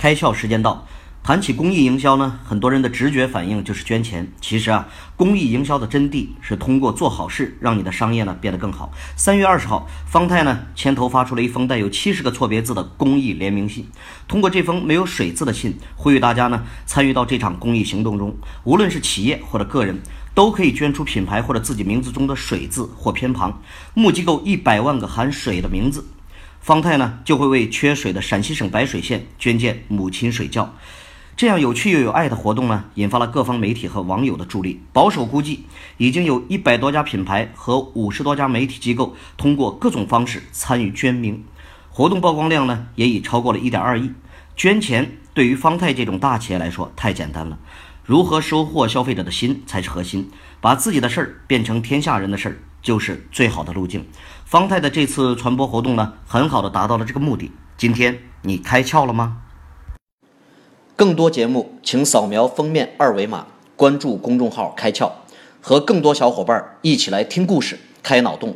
开窍时间到。谈起公益营销呢，很多人的直觉反应就是捐钱。其实啊，公益营销的真谛是通过做好事，让你的商业呢变得更好。三月二十号，方太呢牵头发出了一封带有七十个错别字的公益联名信。通过这封没有水字的信，呼吁大家呢参与到这场公益行动中。无论是企业或者个人，都可以捐出品牌或者自己名字中的水字或偏旁，募集够一百万个含水的名字，方太呢就会为缺水的陕西省白水县捐建母亲水窖。这样有趣又有爱的活动呢，引发了各方媒体和网友的助力。保守估计，已经有一百多家品牌和五十多家媒体机构通过各种方式参与捐名，活动曝光量呢也已超过了一点二亿。捐钱对于方太这种大企业来说太简单了，如何收获消费者的心才是核心，把自己的事儿变成天下人的事儿就是最好的路径。方太的这次传播活动呢，很好的达到了这个目的。今天你开窍了吗？更多节目，请扫描封面二维码，关注公众号“开窍”，和更多小伙伴一起来听故事、开脑洞。